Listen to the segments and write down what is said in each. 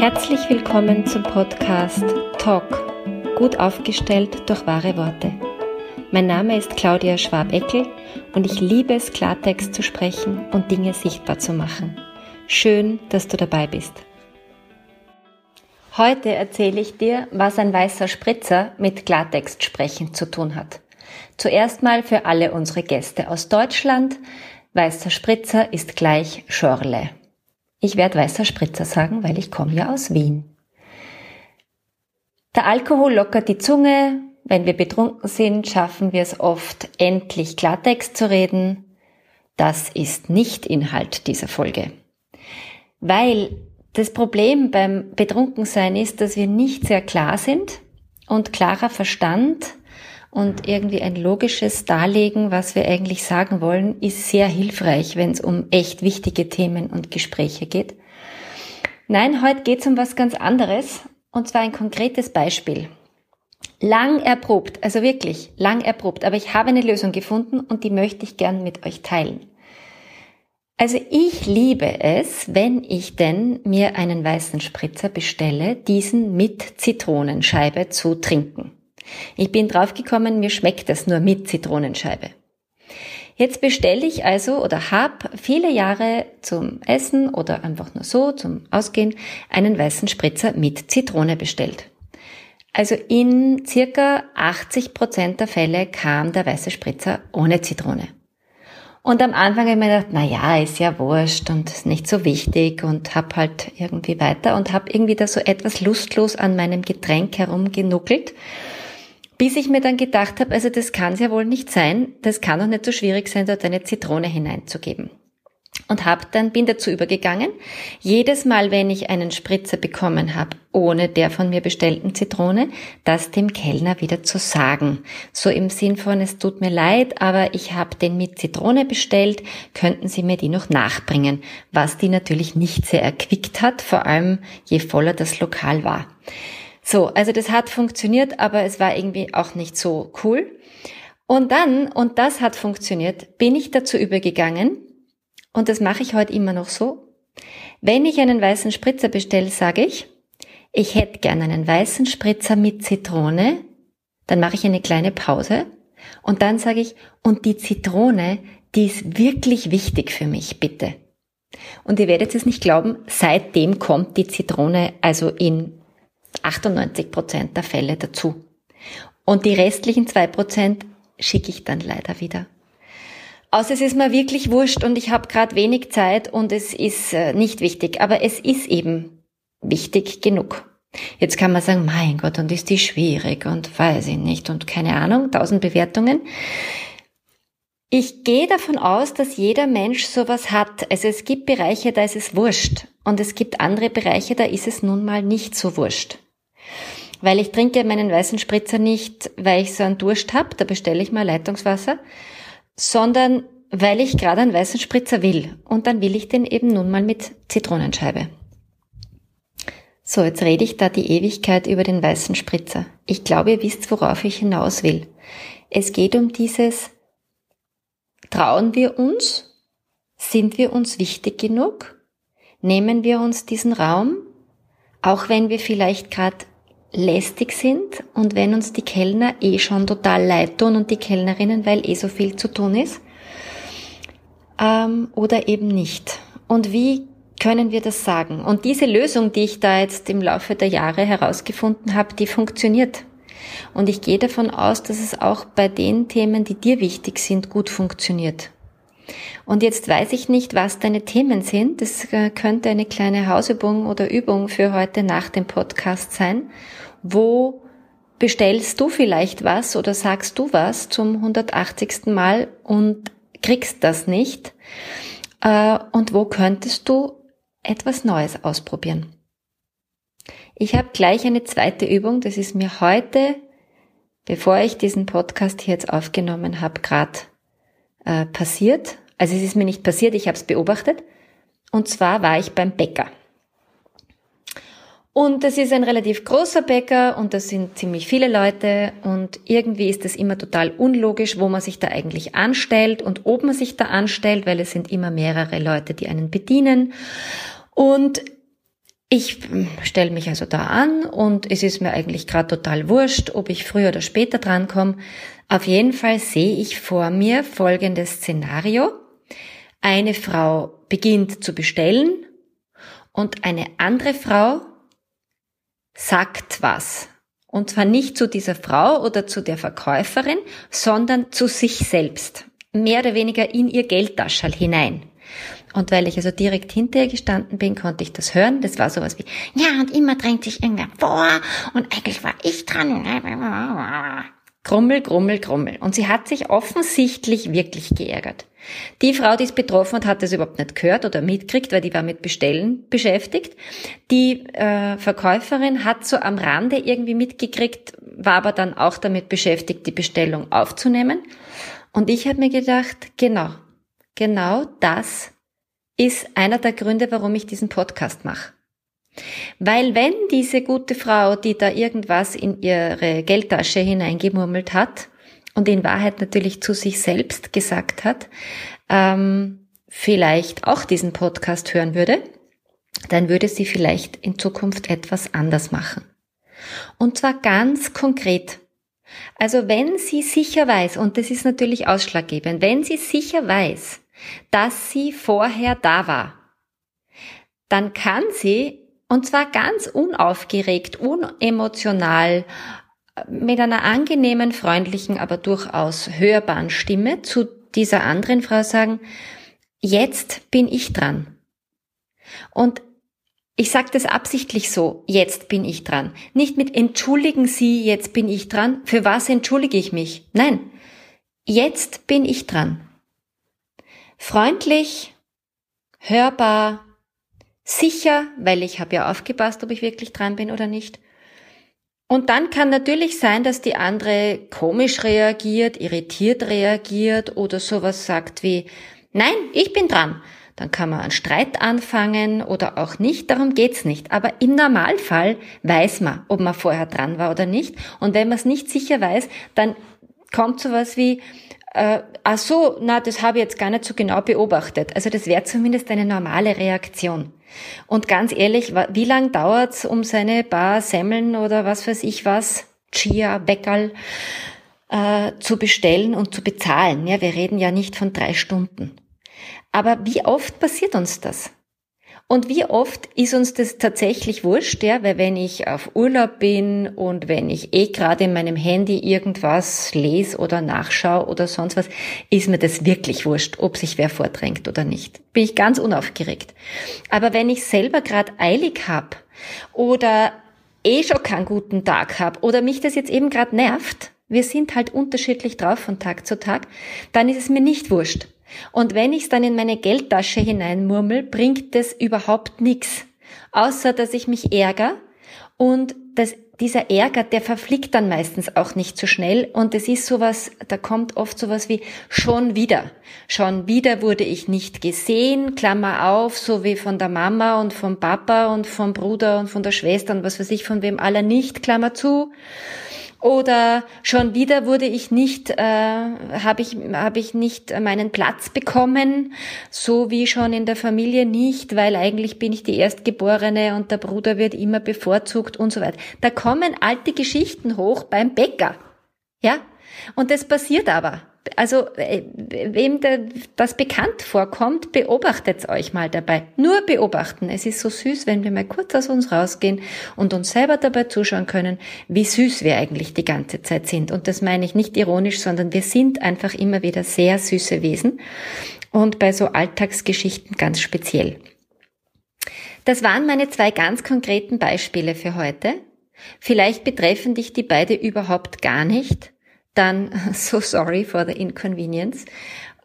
Herzlich willkommen zum Podcast Talk, gut aufgestellt durch wahre Worte. Mein Name ist Claudia Schwab-Eckel und ich liebe es, Klartext zu sprechen und Dinge sichtbar zu machen. Schön, dass du dabei bist. Heute erzähle ich dir, was ein weißer Spritzer mit Klartext sprechen zu tun hat. Zuerst mal für alle unsere Gäste aus Deutschland. Weißer Spritzer ist gleich Schorle. Ich werde weißer Spritzer sagen, weil ich komme ja aus Wien. Der Alkohol lockert die Zunge. Wenn wir betrunken sind, schaffen wir es oft, endlich Klartext zu reden. Das ist nicht Inhalt dieser Folge. Weil das Problem beim Betrunkensein ist, dass wir nicht sehr klar sind und klarer Verstand und irgendwie ein logisches Darlegen, was wir eigentlich sagen wollen, ist sehr hilfreich, wenn es um echt wichtige Themen und Gespräche geht. Nein, heute geht es um was ganz anderes und zwar ein konkretes Beispiel. Lang erprobt, also wirklich lang erprobt, aber ich habe eine Lösung gefunden und die möchte ich gern mit euch teilen. Also ich liebe es, wenn ich denn mir einen weißen Spritzer bestelle, diesen mit Zitronenscheibe zu trinken. Ich bin draufgekommen, mir schmeckt das nur mit Zitronenscheibe. Jetzt bestelle ich also oder habe viele Jahre zum Essen oder einfach nur so zum Ausgehen einen weißen Spritzer mit Zitrone bestellt. Also in circa 80 Prozent der Fälle kam der weiße Spritzer ohne Zitrone. Und am Anfang habe ich mir gedacht, na ja, ist ja wurscht und ist nicht so wichtig und hab halt irgendwie weiter und hab irgendwie da so etwas lustlos an meinem Getränk herumgenuckelt, bis ich mir dann gedacht habe, also das kann es ja wohl nicht sein, das kann doch nicht so schwierig sein, dort eine Zitrone hineinzugeben und hab dann bin dazu übergegangen, jedes Mal, wenn ich einen Spritzer bekommen habe, ohne der von mir bestellten Zitrone, das dem Kellner wieder zu sagen. So im Sinn von, es tut mir leid, aber ich habe den mit Zitrone bestellt, könnten Sie mir die noch nachbringen? Was die natürlich nicht sehr erquickt hat, vor allem je voller das Lokal war. So, also das hat funktioniert, aber es war irgendwie auch nicht so cool. Und dann, und das hat funktioniert, bin ich dazu übergegangen, und das mache ich heute immer noch so. Wenn ich einen weißen Spritzer bestelle, sage ich, ich hätte gern einen weißen Spritzer mit Zitrone. Dann mache ich eine kleine Pause und dann sage ich, und die Zitrone, die ist wirklich wichtig für mich, bitte. Und ihr werdet es nicht glauben, seitdem kommt die Zitrone also in 98 Prozent der Fälle dazu. Und die restlichen zwei Prozent schicke ich dann leider wieder. Außer es ist mir wirklich wurscht und ich habe gerade wenig Zeit und es ist äh, nicht wichtig. Aber es ist eben wichtig genug. Jetzt kann man sagen, mein Gott, und ist die schwierig und weiß ich nicht und keine Ahnung, tausend Bewertungen. Ich gehe davon aus, dass jeder Mensch sowas hat. Also es gibt Bereiche, da ist es wurscht. Und es gibt andere Bereiche, da ist es nun mal nicht so wurscht. Weil ich trinke meinen weißen Spritzer nicht, weil ich so einen Durst habe, da bestelle ich mal Leitungswasser, sondern weil ich gerade einen weißen Spritzer will. Und dann will ich den eben nun mal mit Zitronenscheibe. So, jetzt rede ich da die Ewigkeit über den weißen Spritzer. Ich glaube, ihr wisst, worauf ich hinaus will. Es geht um dieses, trauen wir uns? Sind wir uns wichtig genug? Nehmen wir uns diesen Raum? Auch wenn wir vielleicht gerade lästig sind und wenn uns die Kellner eh schon total leid tun und die Kellnerinnen, weil eh so viel zu tun ist, ähm, oder eben nicht. Und wie können wir das sagen? Und diese Lösung, die ich da jetzt im Laufe der Jahre herausgefunden habe, die funktioniert. Und ich gehe davon aus, dass es auch bei den Themen, die dir wichtig sind, gut funktioniert. Und jetzt weiß ich nicht, was deine Themen sind. Das äh, könnte eine kleine Hausübung oder Übung für heute nach dem Podcast sein. Wo bestellst du vielleicht was oder sagst du was zum 180. Mal und kriegst das nicht? Äh, und wo könntest du etwas Neues ausprobieren? Ich habe gleich eine zweite Übung. Das ist mir heute, bevor ich diesen Podcast hier jetzt aufgenommen habe, gerade äh, passiert. Also es ist mir nicht passiert, ich habe es beobachtet. Und zwar war ich beim Bäcker. Und das ist ein relativ großer Bäcker und das sind ziemlich viele Leute und irgendwie ist es immer total unlogisch, wo man sich da eigentlich anstellt und ob man sich da anstellt, weil es sind immer mehrere Leute, die einen bedienen. Und Ich stelle mich also da an und es ist mir eigentlich gerade total wurscht, ob ich früher oder später drankomme. Auf jeden Fall sehe ich vor mir folgendes Szenario. Eine Frau beginnt zu bestellen und eine andere Frau sagt was. Und zwar nicht zu dieser Frau oder zu der Verkäuferin, sondern zu sich selbst. Mehr oder weniger in ihr Geldtaschel hinein. Und weil ich also direkt hinter ihr gestanden bin, konnte ich das hören. Das war sowas wie, ja, und immer drängt sich irgendwer vor und eigentlich war ich dran. Grummel, grummel, grummel. Und sie hat sich offensichtlich wirklich geärgert. Die Frau, die es betroffen hat, hat das überhaupt nicht gehört oder mitgekriegt, weil die war mit Bestellen beschäftigt. Die äh, Verkäuferin hat so am Rande irgendwie mitgekriegt, war aber dann auch damit beschäftigt, die Bestellung aufzunehmen. Und ich habe mir gedacht, genau, genau das ist einer der Gründe, warum ich diesen Podcast mache. Weil wenn diese gute Frau, die da irgendwas in ihre Geldtasche hineingemurmelt hat und in Wahrheit natürlich zu sich selbst gesagt hat, ähm, vielleicht auch diesen Podcast hören würde, dann würde sie vielleicht in Zukunft etwas anders machen. Und zwar ganz konkret. Also wenn sie sicher weiß, und das ist natürlich ausschlaggebend, wenn sie sicher weiß, dass sie vorher da war, dann kann sie und zwar ganz unaufgeregt, unemotional, mit einer angenehmen, freundlichen, aber durchaus hörbaren Stimme zu dieser anderen Frau sagen, jetzt bin ich dran. Und ich sage das absichtlich so, jetzt bin ich dran. Nicht mit entschuldigen Sie, jetzt bin ich dran. Für was entschuldige ich mich? Nein, jetzt bin ich dran. Freundlich, hörbar, sicher, weil ich habe ja aufgepasst, ob ich wirklich dran bin oder nicht. Und dann kann natürlich sein, dass die andere komisch reagiert, irritiert reagiert oder sowas sagt wie, nein, ich bin dran. Dann kann man einen Streit anfangen oder auch nicht, darum geht's nicht. Aber im Normalfall weiß man, ob man vorher dran war oder nicht. Und wenn man es nicht sicher weiß, dann kommt sowas wie, äh, ach so, na, das habe ich jetzt gar nicht so genau beobachtet. Also das wäre zumindest eine normale Reaktion. Und ganz ehrlich, wie lang dauert's, um seine paar Semmeln oder was weiß ich was, Chia, Beckerl, äh, zu bestellen und zu bezahlen? Ja, wir reden ja nicht von drei Stunden. Aber wie oft passiert uns das? Und wie oft ist uns das tatsächlich wurscht, ja? Weil wenn ich auf Urlaub bin und wenn ich eh gerade in meinem Handy irgendwas lese oder nachschaue oder sonst was, ist mir das wirklich wurscht, ob sich wer vordrängt oder nicht. Bin ich ganz unaufgeregt. Aber wenn ich selber gerade eilig hab oder eh schon keinen guten Tag hab oder mich das jetzt eben gerade nervt, wir sind halt unterschiedlich drauf von Tag zu Tag, dann ist es mir nicht wurscht. Und wenn ich es dann in meine Geldtasche hineinmurmel, bringt es überhaupt nichts. Außer, dass ich mich ärgere und das, dieser Ärger, der verfliegt dann meistens auch nicht so schnell und es ist sowas, da kommt oft sowas wie schon wieder. Schon wieder wurde ich nicht gesehen, Klammer auf, so wie von der Mama und vom Papa und vom Bruder und von der Schwester und was weiß ich, von wem aller nicht, Klammer zu. Oder schon wieder wurde ich nicht, äh, habe ich, hab ich nicht meinen Platz bekommen, so wie schon in der Familie nicht, weil eigentlich bin ich die Erstgeborene und der Bruder wird immer bevorzugt und so weiter. Da kommen alte Geschichten hoch beim Bäcker. Ja? Und das passiert aber also äh, wem das bekannt vorkommt, beobachtet euch mal dabei. Nur beobachten. Es ist so süß, wenn wir mal kurz aus uns rausgehen und uns selber dabei zuschauen können, wie süß wir eigentlich die ganze Zeit sind. Und das meine ich nicht ironisch, sondern wir sind einfach immer wieder sehr süße Wesen und bei so Alltagsgeschichten ganz speziell. Das waren meine zwei ganz konkreten Beispiele für heute. Vielleicht betreffen dich die beide überhaupt gar nicht dann so sorry for the inconvenience.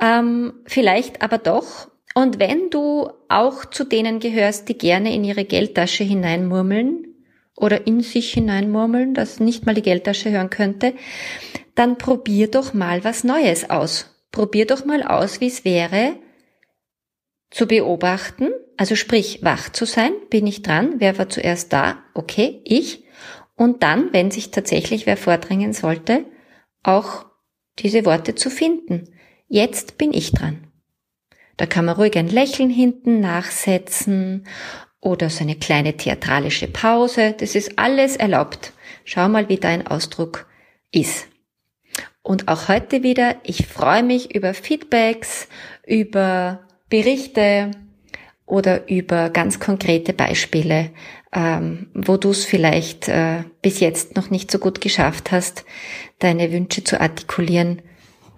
Ähm, vielleicht aber doch. Und wenn du auch zu denen gehörst, die gerne in ihre Geldtasche hineinmurmeln oder in sich hineinmurmeln, dass nicht mal die Geldtasche hören könnte, dann probier doch mal was Neues aus. Probier doch mal aus, wie es wäre, zu beobachten, also sprich, wach zu sein, bin ich dran, wer war zuerst da? Okay, ich. Und dann, wenn sich tatsächlich wer vordrängen sollte, auch diese Worte zu finden. Jetzt bin ich dran. Da kann man ruhig ein Lächeln hinten nachsetzen oder so eine kleine theatralische Pause. Das ist alles erlaubt. Schau mal, wie dein Ausdruck ist. Und auch heute wieder, ich freue mich über Feedbacks, über Berichte oder über ganz konkrete Beispiele, ähm, wo du es vielleicht äh, bis jetzt noch nicht so gut geschafft hast, deine Wünsche zu artikulieren.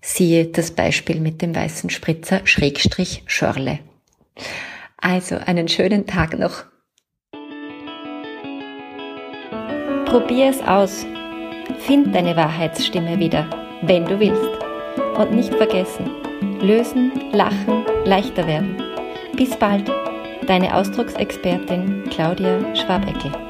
Siehe das Beispiel mit dem weißen Spritzer Schrägstrich Schörle. Also einen schönen Tag noch. Probier es aus. Find deine Wahrheitsstimme wieder, wenn du willst. Und nicht vergessen, lösen, lachen, leichter werden. Bis bald, deine Ausdrucksexpertin Claudia Schwabeckel.